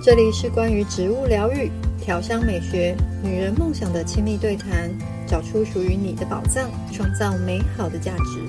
这里是关于植物疗愈、调香美学、女人梦想的亲密对谈，找出属于你的宝藏，创造美好的价值。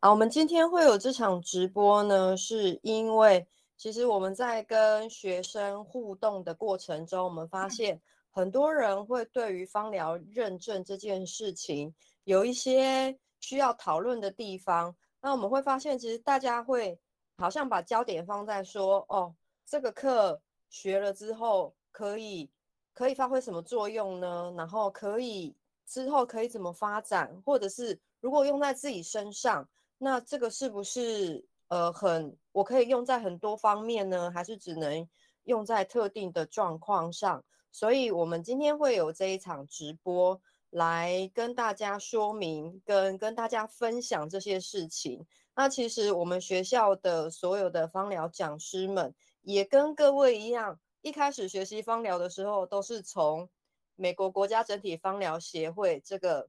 好，我们今天会有这场直播呢，是因为其实我们在跟学生互动的过程中，我们发现很多人会对于芳疗认证这件事情有一些需要讨论的地方。那我们会发现，其实大家会好像把焦点放在说，哦，这个课学了之后可以可以发挥什么作用呢？然后可以之后可以怎么发展？或者是如果用在自己身上，那这个是不是呃很我可以用在很多方面呢？还是只能用在特定的状况上？所以我们今天会有这一场直播。来跟大家说明，跟跟大家分享这些事情。那其实我们学校的所有的芳疗讲师们，也跟各位一样，一开始学习芳疗的时候，都是从美国国家整体芳疗协会这个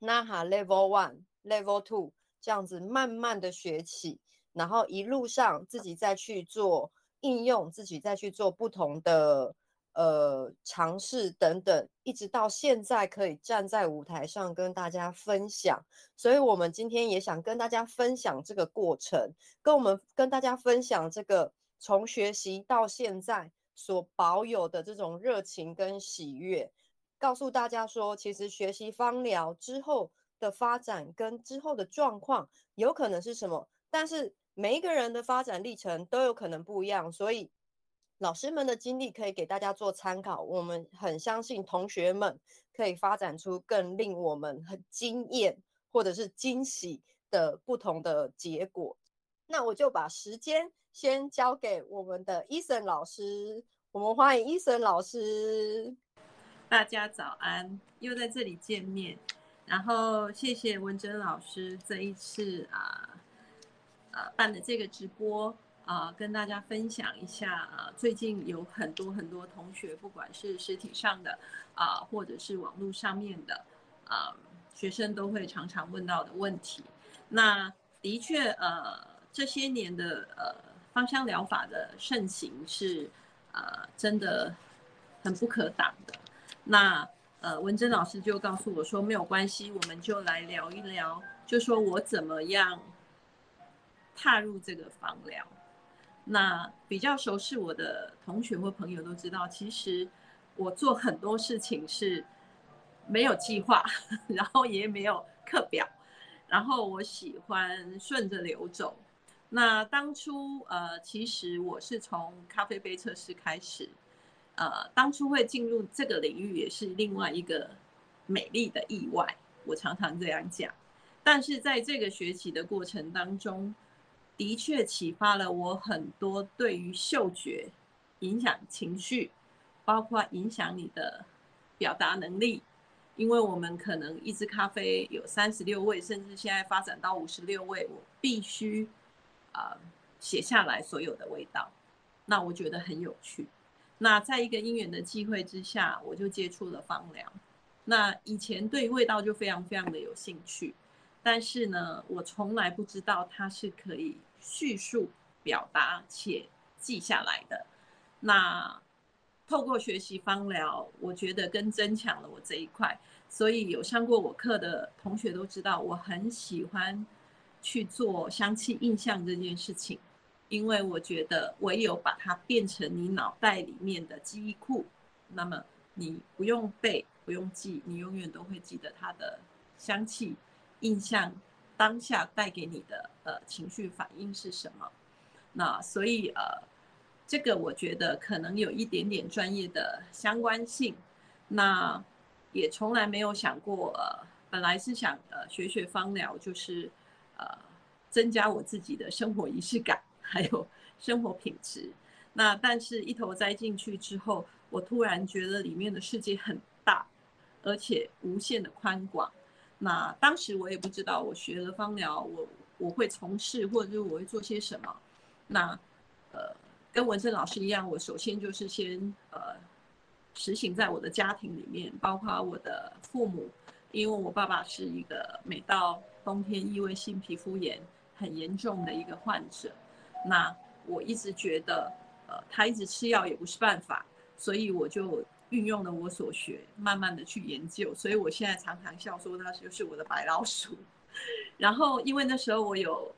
NAHA Level One、Level Two 这样子慢慢的学起，然后一路上自己再去做应用，自己再去做不同的。呃，尝试等等，一直到现在可以站在舞台上跟大家分享，所以我们今天也想跟大家分享这个过程，跟我们跟大家分享这个从学习到现在所保有的这种热情跟喜悦，告诉大家说，其实学习芳疗之后的发展跟之后的状况有可能是什么，但是每一个人的发展历程都有可能不一样，所以。老师们的经历可以给大家做参考，我们很相信同学们可以发展出更令我们很惊艳或者是惊喜的不同的结果。那我就把时间先交给我们的 Eason 老师，我们欢迎 Eason 老师。大家早安，又在这里见面，然后谢谢文珍老师这一次啊，呃，办的这个直播。啊、跟大家分享一下啊、最近有很多很多同学，不管是实体上的啊、或者是网络上面的啊、学生都会常常问到的问题。那的确，呃，这些年的呃芳香疗法的盛行是呃真的很不可挡的。那呃，文珍老师就告诉我说，没有关系，我们就来聊一聊，就说我怎么样踏入这个芳疗。那比较熟悉我的同学或朋友都知道，其实我做很多事情是没有计划，然后也没有课表，然后我喜欢顺着流走。那当初呃，其实我是从咖啡杯测试开始，呃，当初会进入这个领域也是另外一个美丽的意外，我常常这样讲。但是在这个学习的过程当中，的确启发了我很多对于嗅觉影响情绪，包括影响你的表达能力。因为我们可能一支咖啡有三十六味，甚至现在发展到五十六味，我必须啊写下来所有的味道。那我觉得很有趣。那在一个因缘的机会之下，我就接触了芳疗。那以前对味道就非常非常的有兴趣，但是呢，我从来不知道它是可以。叙述、表达且记下来的，那透过学习芳疗，我觉得更增强了我这一块。所以有上过我课的同学都知道，我很喜欢去做香气印象这件事情，因为我觉得唯有把它变成你脑袋里面的记忆库，那么你不用背、不用记，你永远都会记得它的香气印象。当下带给你的呃情绪反应是什么？那所以呃，这个我觉得可能有一点点专业的相关性。那也从来没有想过，呃，本来是想呃学学芳疗，就是呃增加我自己的生活仪式感，还有生活品质。那但是一头栽进去之后，我突然觉得里面的世界很大，而且无限的宽广。那当时我也不知道，我学了芳疗，我我会从事或者是我会做些什么。那呃，跟文珍老师一样，我首先就是先呃实行在我的家庭里面，包括我的父母，因为我爸爸是一个每到冬天异位性皮肤炎，很严重的一个患者。那我一直觉得，呃，他一直吃药也不是办法，所以我就运用了我所学，慢慢的去研究。所以我现在常常笑说他就是我的白老鼠。然后因为那时候我有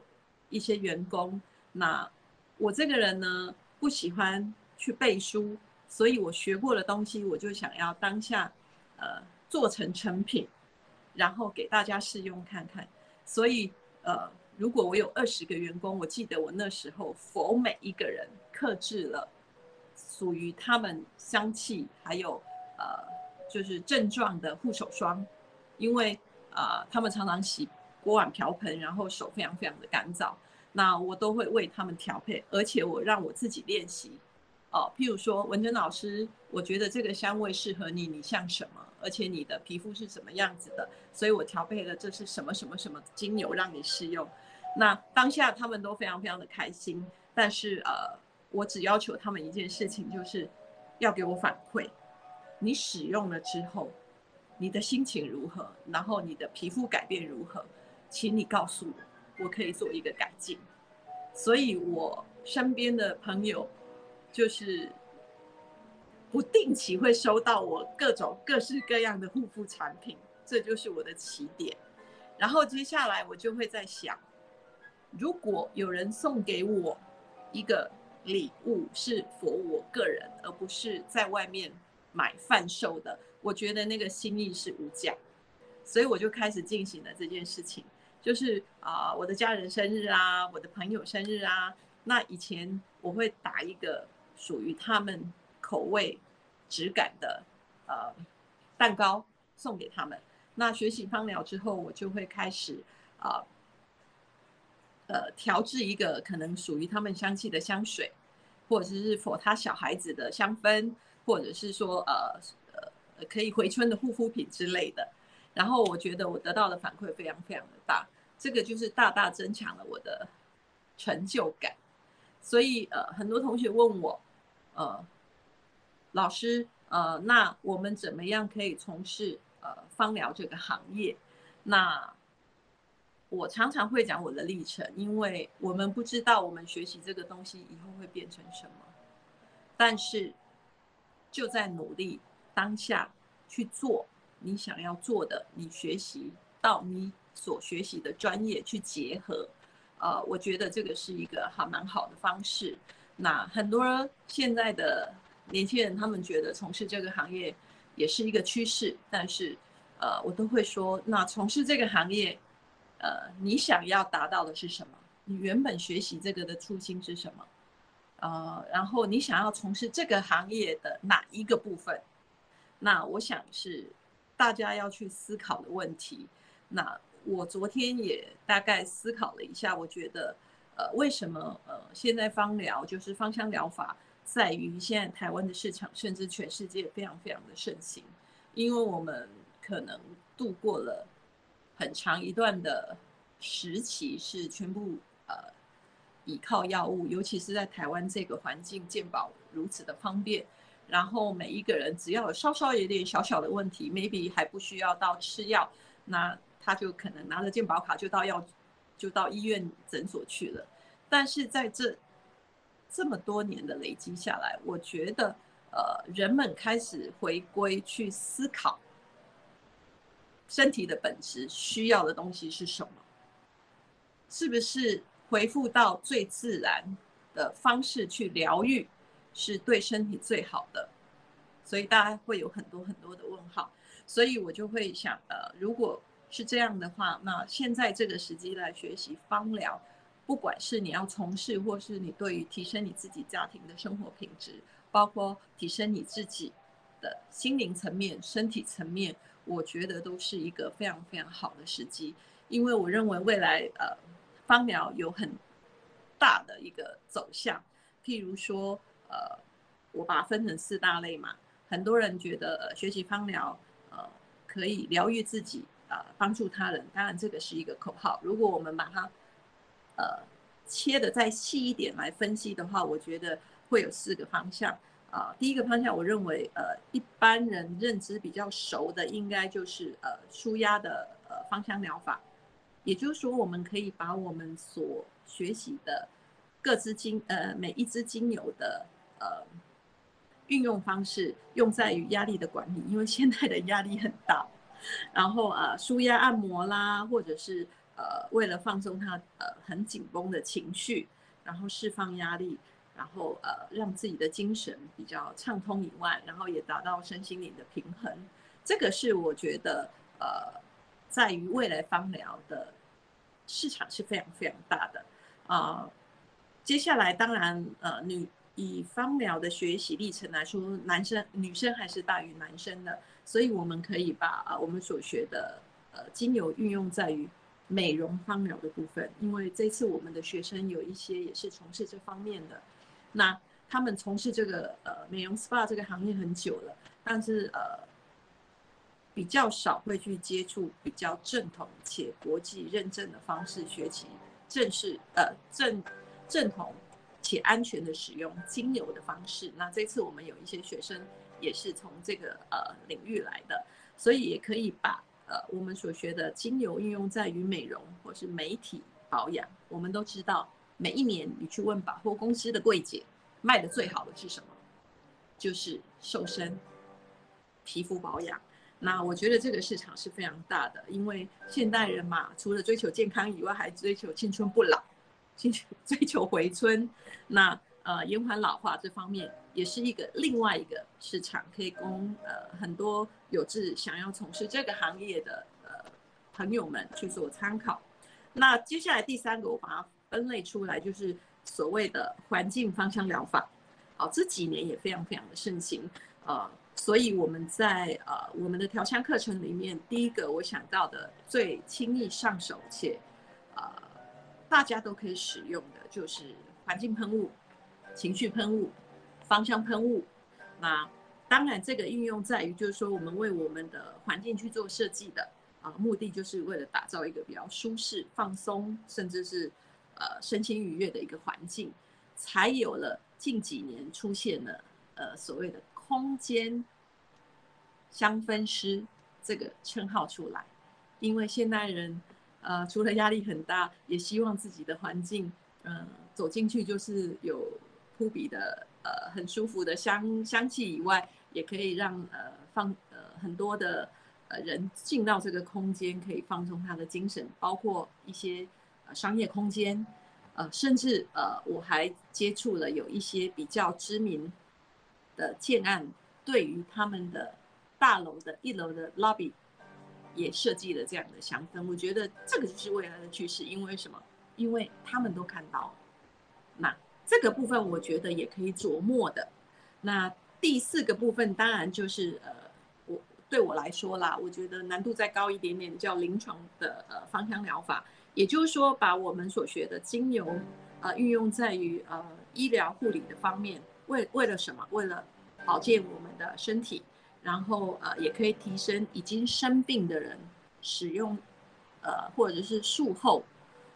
一些员工，那我这个人呢不喜欢去背书，所以我学过的东西我就想要当下，呃，做成成品，然后给大家试用看看。所以呃。如果我有二十个员工，我记得我那时候否每一个人克制了属于他们香气还有呃就是症状的护手霜，因为呃他们常常洗锅碗瓢盆，然后手非常非常的干燥，那我都会为他们调配，而且我让我自己练习。哦，譬如说文珍老师，我觉得这个香味适合你，你像什么？而且你的皮肤是什么样子的？所以我调配了这是什么什么什么精油让你试用。那当下他们都非常非常的开心，但是呃，我只要求他们一件事情，就是要给我反馈，你使用了之后，你的心情如何，然后你的皮肤改变如何，请你告诉我，我可以做一个改进。所以我身边的朋友就是不定期会收到我各种各式各样的护肤产品，这就是我的起点。然后接下来我就会在想。如果有人送给我一个礼物是 for 我个人，而不是在外面买贩售的，我觉得那个心意是无价，所以我就开始进行了这件事情，就是啊、我的家人生日啊，我的朋友生日啊，那以前我会打一个属于他们口味、质感的呃蛋糕送给他们。那学习芳疗之后，我就会开始啊。呃，调制一个可能属于他们香气的香水，或者是否他小孩子的香氛，或者是说呃呃可以回春的护肤品之类的。然后我觉得我得到的反馈非常非常的大，这个就是大大增强了我的成就感。所以呃，很多同学问我，呃，老师，呃，那我们怎么样可以从事呃芳疗这个行业？那我常常会讲我的历程，因为我们不知道我们学习这个东西以后会变成什么，但是就在努力当下去做你想要做的，你学习到你所学习的专业去结合，呃，我觉得这个是一个还蛮好的方式。那很多现在的年轻人，他们觉得从事这个行业也是一个趋势，但是呃，我都会说，那从事这个行业。呃，你想要达到的是什么？你原本学习这个的初心是什么？呃，然后你想要从事这个行业的哪一个部分？那我想是大家要去思考的问题。那我昨天也大概思考了一下，我觉得，呃，为什么呃现在芳疗就是芳香疗法，在于现在台湾的市场，甚至全世界非常非常的盛行，因为我们可能度过了。很长一段的时期是全部呃依靠药物，尤其是在台湾这个环境，健保如此的方便，然后每一个人只要有稍稍有点小小的问题，maybe 还不需要到吃药，那他就可能拿着健保卡就到药就到医院诊所去了。但是在这这么多年的累积下来，我觉得呃人们开始回归去思考。身体的本质需要的东西是什么？是不是回复到最自然的方式去疗愈，是对身体最好的？所以大家会有很多很多的问号。所以我就会想，呃，如果是这样的话，那现在这个时机来学习芳疗，不管是你要从事，或是你对于提升你自己家庭的生活品质，包括提升你自己的心灵层面、身体层面。我觉得都是一个非常非常好的时机，因为我认为未来呃，芳疗有很大的一个走向。譬如说，呃，我把它分成四大类嘛。很多人觉得，学习芳疗，呃，可以疗愈自己，呃，帮助他人。当然，这个是一个口号。如果我们把它，呃，切得再细一点来分析的话，我觉得会有四个方向。啊，第一个方向，我认为，呃，一般人认知比较熟的，应该就是呃，舒压的呃芳香疗法，也就是说，我们可以把我们所学习的各支精呃每一支精油的呃运用方式用在于压力的管理，因为现在的压力很大，然后呃舒压按摩啦，或者是呃为了放松他呃很紧绷的情绪，然后释放压力，然后呃让自己的精神比较畅通以外，然后也达到身心灵的平衡，这个是我觉得呃。在于未来芳疗的市场是非常非常大的啊、接下来，当然，呃，女以芳疗的学习历程来说，男生、女生还是大于男生的，所以我们可以把啊、我们所学的呃精油运用在于美容芳疗的部分，因为这次我们的学生有一些也是从事这方面的，那他们从事这个呃美容 SPA 这个行业很久了，但是呃。比较少会去接触比较正统且国际认证的方式学习正式呃正正统且安全的使用精油的方式。那这次我们有一些学生也是从这个呃领域来的，所以也可以把呃我们所学的精油运用在于美容或是美体保养。我们都知道，每一年你去问百货公司的柜姐，卖的最好的是什么？就是瘦身、皮肤保养。那我觉得这个市场是非常大的，因为现代人嘛，除了追求健康以外，还追求青春不老，追 求追求回春。那呃，延缓老化这方面也是一个另外一个市场，可以供呃很多有志想要从事这个行业的呃朋友们去做参考。那接下来第三个，我把它分类出来，就是所谓的环境芳香疗法。好，这几年也非常非常的盛行，呃。所以我们在呃我们的调香课程里面，第一个我想到的最轻易上手且呃大家都可以使用的就是环境喷雾、情绪喷雾、芳香喷雾。那当然这个应用在于就是说我们为我们的环境去做设计的啊、目的就是为了打造一个比较舒适、放松，甚至是呃身心愉悦的一个环境，才有了近几年出现了呃所谓的。空间香氛师这个称号出来，因为现代人，呃，除了压力很大，也希望自己的环境，呃，走进去就是有扑鼻的，呃，很舒服的香香气以外，也可以让呃放呃很多的呃人进到这个空间，可以放松他的精神，包括一些商业空间，呃，甚至呃我还接触了有一些比较知名。的建案对于他们的大楼的一楼的 lobby 也设计了这样的香氛，我觉得这个就是未来的趋势。因为什么？因为他们都看到。那这个部分我觉得也可以琢磨的。那第四个部分当然就是呃，我对我来说啦，我觉得难度再高一点点，叫临床的呃芳香疗法，也就是说把我们所学的精油呃运用在于呃医疗护理的方面。为为了什么？为了保健我们的身体，然后呃，也可以提升已经生病的人使用呃，或者是术后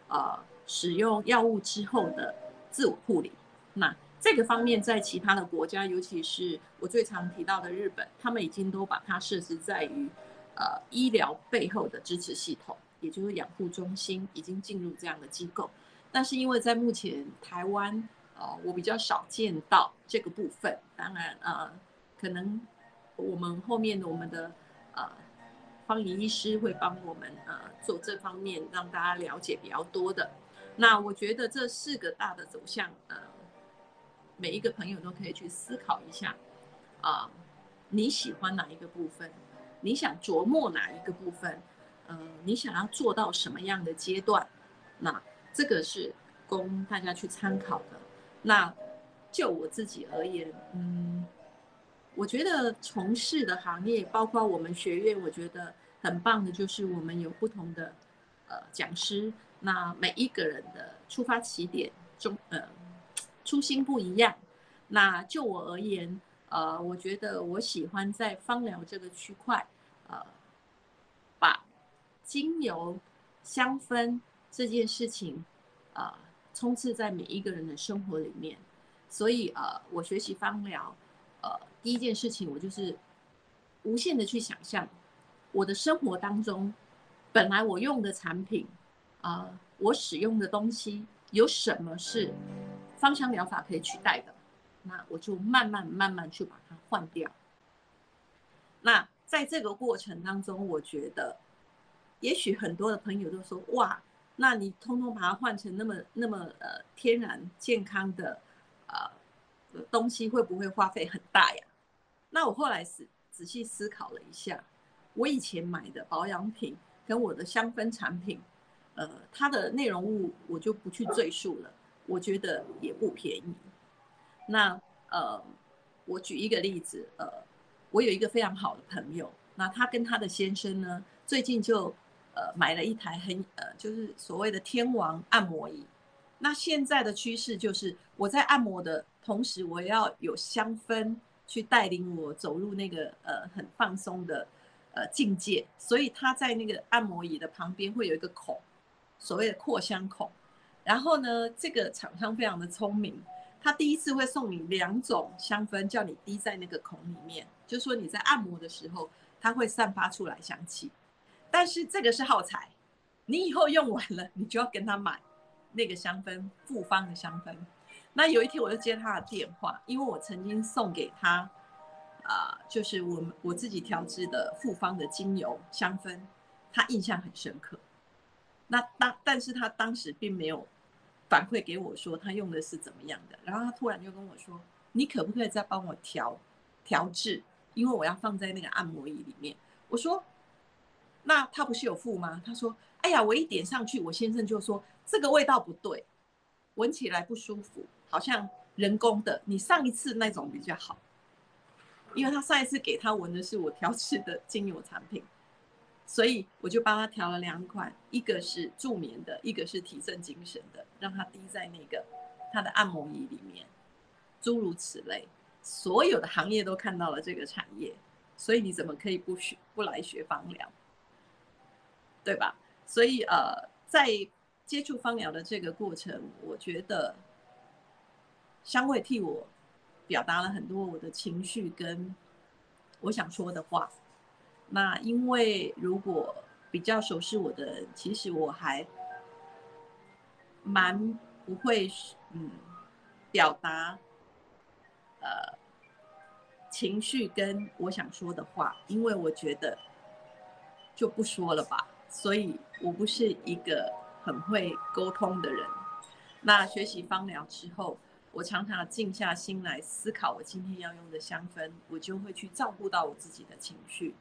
呃使用药物之后的自我护理。那这个方面在其他的国家，尤其是我最常提到的日本，他们已经都把它设置在于呃医疗背后的支持系统，也就是养护中心已经进入这样的机构。但是因为在目前台湾。呃，我比较少见到这个部分。当然，呃，可能我们后面我们的呃芳仪医师会帮我们呃做这方面，让大家了解比较多的。那我觉得这四个大的走向，呃，每一个朋友都可以去思考一下。啊、呃，你喜欢哪一个部分？你想琢磨哪一个部分？呃，你想要做到什么样的阶段？那这个是供大家去参考的。那就我自己而言，嗯，我觉得从事的行业，包括我们学院，我觉得很棒的，就是我们有不同的呃讲师，那每一个人的出发起点中呃初心不一样。那就我而言，呃，我觉得我喜欢在芳疗这个区块，呃，精油香氛这件事情，呃。充斥在每一个人的生活里面，所以呃，我学习芳疗，呃，第一件事情我就是无限的去想象，我的生活当中，本来我用的产品，啊、呃，我使用的东西有什么是芳香疗法可以取代的，那我就慢慢慢慢去把它换掉。那在这个过程当中，我觉得，也许很多的朋友都说，哇，那你通通把它换成那么那么呃天然健康的呃东西，会不会花费很大呀？那我后来是仔细思考了一下，我以前买的保养品跟我的香氛产品，呃，它的内容物我就不去赘述了，我觉得也不便宜。那呃，我举一个例子，呃。我有一个非常好的朋友，那他跟他的先生呢，最近就呃买了一台很呃就是所谓的天王按摩椅。那现在的趋势就是我在按摩的同时，我要有香氛去带领我走入那个呃很放松的呃境界。所以他在那个按摩椅的旁边会有一个孔，所谓的扩香孔。然后呢，这个厂商非常的聪明。他第一次会送你两种香氛，叫你滴在那个孔里面，就说你在按摩的时候，它会散发出来香气。但是这个是耗材，你以后用完了，你就要跟他买那个香氛，复方的香氛。那有一天我就接他的电话，因为我曾经送给他，啊、就是我们我自己调制的复方的精油香氛，他印象很深刻。那当但是他当时并没有。反馈给我说他用的是怎么样的，然后他突然就跟我说：“你可不可以再帮我调调制？因为我要放在那个按摩椅里面。”我说：“那他不是有付吗？”他说：“哎呀，我一点上去，我先生就说这个味道不对，闻起来不舒服，好像人工的。你上一次那种比较好，因为他上一次给他闻的是我调制的精油产品。”所以我就帮他调了两款，一个是助眠的，一个是提振精神的，让他滴在那个他的按摩仪里面，诸如此类，所有的行业都看到了这个产业，所以你怎么可以不学不来学芳疗，对吧？所以呃，在接触芳疗的这个过程，我觉得香味替我表达了很多我的情绪跟我想说的话。那因为如果比较熟悉我的人，其实我还蛮不会嗯表达呃情绪跟我想说的话，因为我觉得就不说了吧，所以我不是一个很会沟通的人。那学习芳疗之后，我常常静下心来思考我今天要用的香氛，我就会去照顾到我自己的情绪。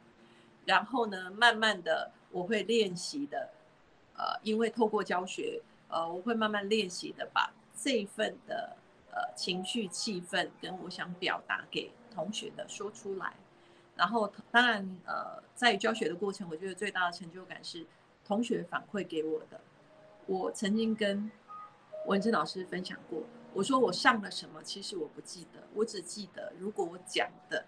然后呢，慢慢的我会练习的，呃，因为透过教学，呃，我会慢慢练习的把这一份的呃情绪、气氛跟我想表达给同学的说出来。然后当然，呃，在教学的过程，我觉得最大的成就感是同学反馈给我的。我曾经跟文珍老师分享过，我说我上了什么，其实我不记得，我只记得如果我讲的。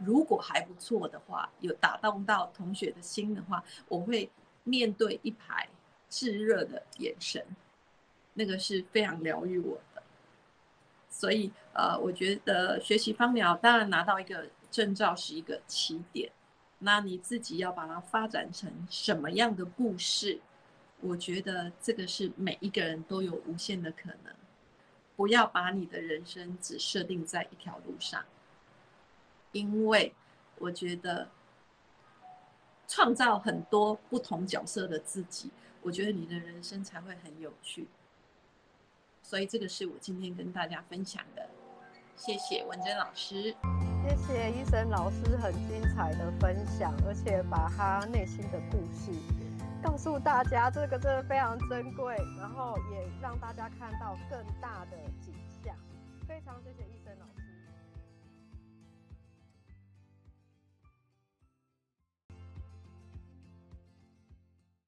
如果还不错的话，有打动到同学的心的话，我会面对一排炙热的眼神，那个是非常疗愈我的。所以，呃，我觉得学习芳疗，当然拿到一个证照是一个起点，那你自己要把它发展成什么样的故事？我觉得这个是每一个人都有无限的可能。不要把你的人生只设定在一条路上。因为我觉得创造很多不同角色的自己，我觉得你的人生才会很有趣。所以这个是我今天跟大家分享的，谢谢文珍老师，谢谢医生老师很精彩的分享，而且把他内心的故事告诉大家，这个真的非常珍贵，然后也让大家看到更大的景象。非常谢谢医生。